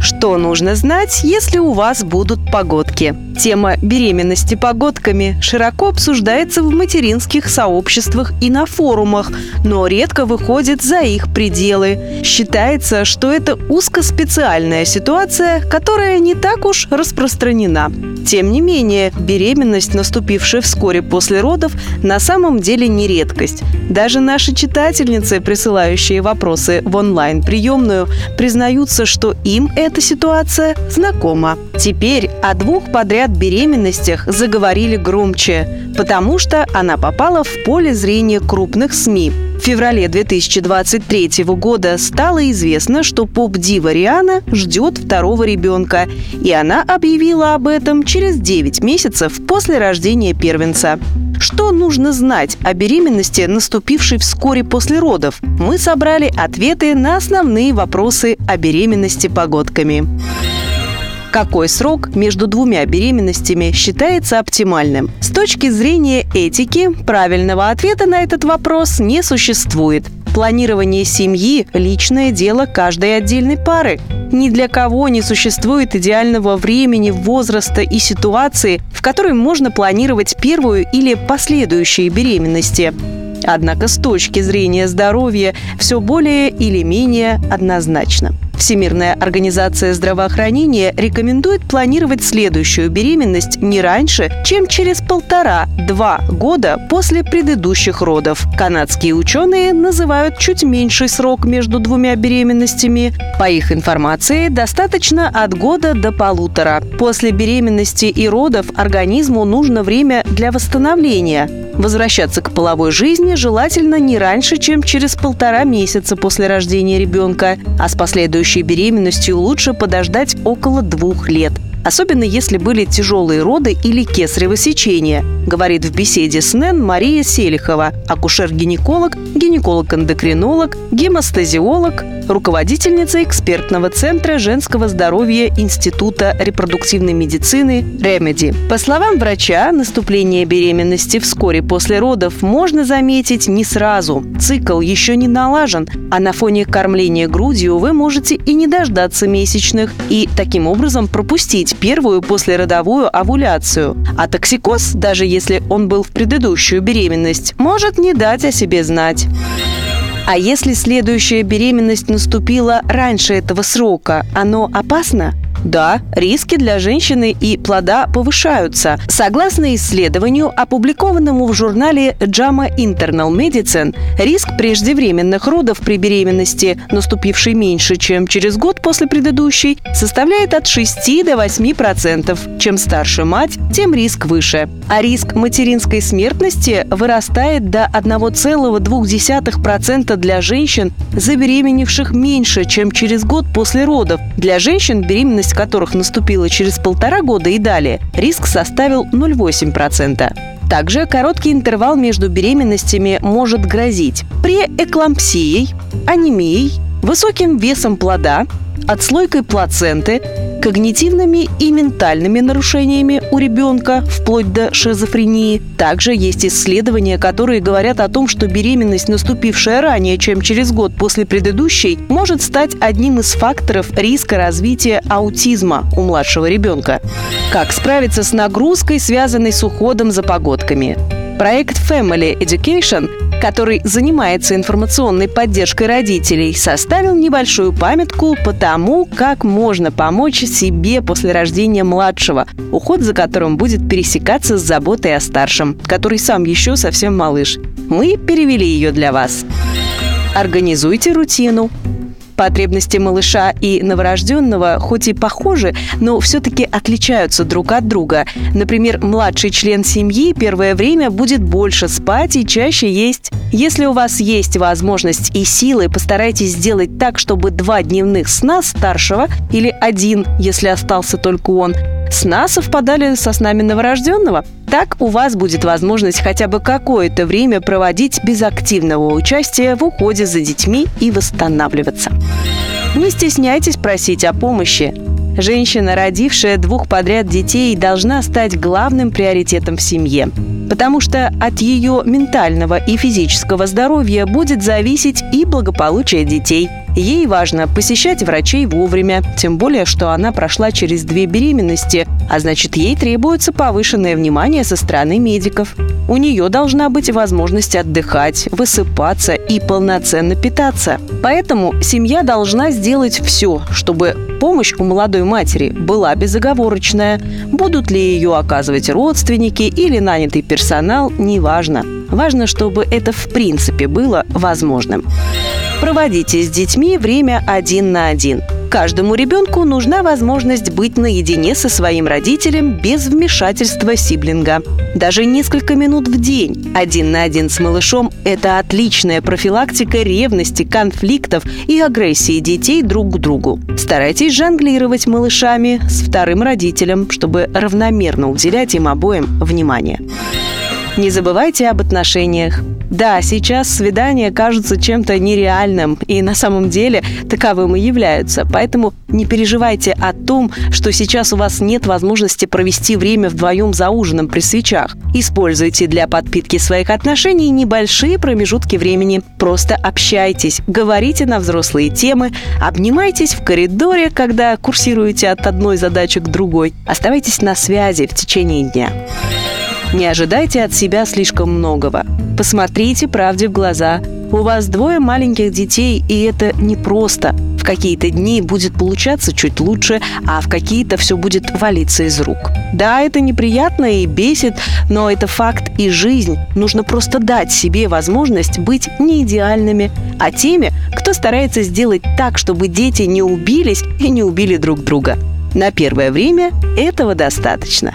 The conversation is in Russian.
Что нужно знать, если у вас будут погодки? Тема беременности погодками широко обсуждается в материнских сообществах и на форумах, но редко выходит за их пределы. Считается, что это узкоспециальная ситуация, которая не так уж распространена. Тем не менее, беременность, наступившая вскоре после родов, на самом деле не редкость. Даже наши читательницы, присылающие вопросы в онлайн-приемную, признаются, что им эта ситуация знакома. Теперь о двух подряд беременностях заговорили громче, потому что она попала в поле зрения крупных СМИ. В феврале 2023 года стало известно, что поп-дива Риана ждет второго ребенка, и она объявила об этом через 9 месяцев после рождения первенца. Что нужно знать о беременности, наступившей вскоре после родов? Мы собрали ответы на основные вопросы о беременности погодками. Какой срок между двумя беременностями считается оптимальным? С точки зрения этики, правильного ответа на этот вопрос не существует. Планирование семьи – личное дело каждой отдельной пары. Ни для кого не существует идеального времени, возраста и ситуации, в которой можно планировать первую или последующие беременности. Однако с точки зрения здоровья все более или менее однозначно – Всемирная организация здравоохранения рекомендует планировать следующую беременность не раньше, чем через полтора-два года после предыдущих родов. Канадские ученые называют чуть меньший срок между двумя беременностями. По их информации, достаточно от года до полутора. После беременности и родов организму нужно время для восстановления. Возвращаться к половой жизни желательно не раньше, чем через полтора месяца после рождения ребенка, а с последующей беременностью лучше подождать около двух лет – особенно если были тяжелые роды или кесарево сечение, говорит в беседе с НЭН Мария Селихова, акушер-гинеколог, гинеколог-эндокринолог, гемостазиолог, руководительница экспертного центра женского здоровья Института репродуктивной медицины «Ремеди». По словам врача, наступление беременности вскоре после родов можно заметить не сразу. Цикл еще не налажен, а на фоне кормления грудью вы можете и не дождаться месячных, и таким образом пропустить первую послеродовую овуляцию. А токсикоз, даже если он был в предыдущую беременность, может не дать о себе знать. А если следующая беременность наступила раньше этого срока, оно опасно? Да, риски для женщины и плода повышаются. Согласно исследованию, опубликованному в журнале JAMA Internal Medicine, риск преждевременных родов при беременности, наступившей меньше, чем через год после предыдущей, составляет от 6 до 8 процентов. Чем старше мать, тем риск выше. А риск материнской смертности вырастает до 1,2% для женщин, забеременевших меньше, чем через год после родов. Для женщин беременность беременность которых наступила через полтора года и далее, риск составил 0,8%. Также короткий интервал между беременностями может грозить преэклампсией, анемией, высоким весом плода, отслойкой плаценты, когнитивными и ментальными нарушениями у ребенка, вплоть до шизофрении. Также есть исследования, которые говорят о том, что беременность, наступившая ранее, чем через год после предыдущей, может стать одним из факторов риска развития аутизма у младшего ребенка. Как справиться с нагрузкой, связанной с уходом за погодками? Проект Family Education который занимается информационной поддержкой родителей, составил небольшую памятку по тому, как можно помочь себе после рождения младшего, уход за которым будет пересекаться с заботой о старшем, который сам еще совсем малыш. Мы перевели ее для вас. Организуйте рутину. Потребности малыша и новорожденного хоть и похожи, но все-таки отличаются друг от друга. Например, младший член семьи первое время будет больше спать и чаще есть. Если у вас есть возможность и силы, постарайтесь сделать так, чтобы два дневных сна старшего или один, если остался только он, сна совпадали со снами новорожденного. Так у вас будет возможность хотя бы какое-то время проводить без активного участия в уходе за детьми и восстанавливаться. Не стесняйтесь просить о помощи. Женщина, родившая двух подряд детей, должна стать главным приоритетом в семье потому что от ее ментального и физического здоровья будет зависеть и благополучие детей. Ей важно посещать врачей вовремя, тем более, что она прошла через две беременности, а значит, ей требуется повышенное внимание со стороны медиков. У нее должна быть возможность отдыхать, высыпаться и полноценно питаться. Поэтому семья должна сделать все, чтобы помощь у молодой матери была безоговорочная. Будут ли ее оказывать родственники или нанятый персонал, неважно. Важно, чтобы это в принципе было возможным. Проводите с детьми время один на один. Каждому ребенку нужна возможность быть наедине со своим родителем без вмешательства сиблинга. Даже несколько минут в день один на один с малышом – это отличная профилактика ревности, конфликтов и агрессии детей друг к другу. Старайтесь жонглировать малышами с вторым родителем, чтобы равномерно уделять им обоим внимание. Не забывайте об отношениях. Да, сейчас свидания кажутся чем-то нереальным, и на самом деле таковым и являются. Поэтому не переживайте о том, что сейчас у вас нет возможности провести время вдвоем за ужином при свечах. Используйте для подпитки своих отношений небольшие промежутки времени. Просто общайтесь, говорите на взрослые темы, обнимайтесь в коридоре, когда курсируете от одной задачи к другой. Оставайтесь на связи в течение дня. Не ожидайте от себя слишком многого. Посмотрите правде в глаза. У вас двое маленьких детей, и это непросто. В какие-то дни будет получаться чуть лучше, а в какие-то все будет валиться из рук. Да, это неприятно и бесит, но это факт и жизнь. Нужно просто дать себе возможность быть не идеальными, а теми, кто старается сделать так, чтобы дети не убились и не убили друг друга. На первое время этого достаточно.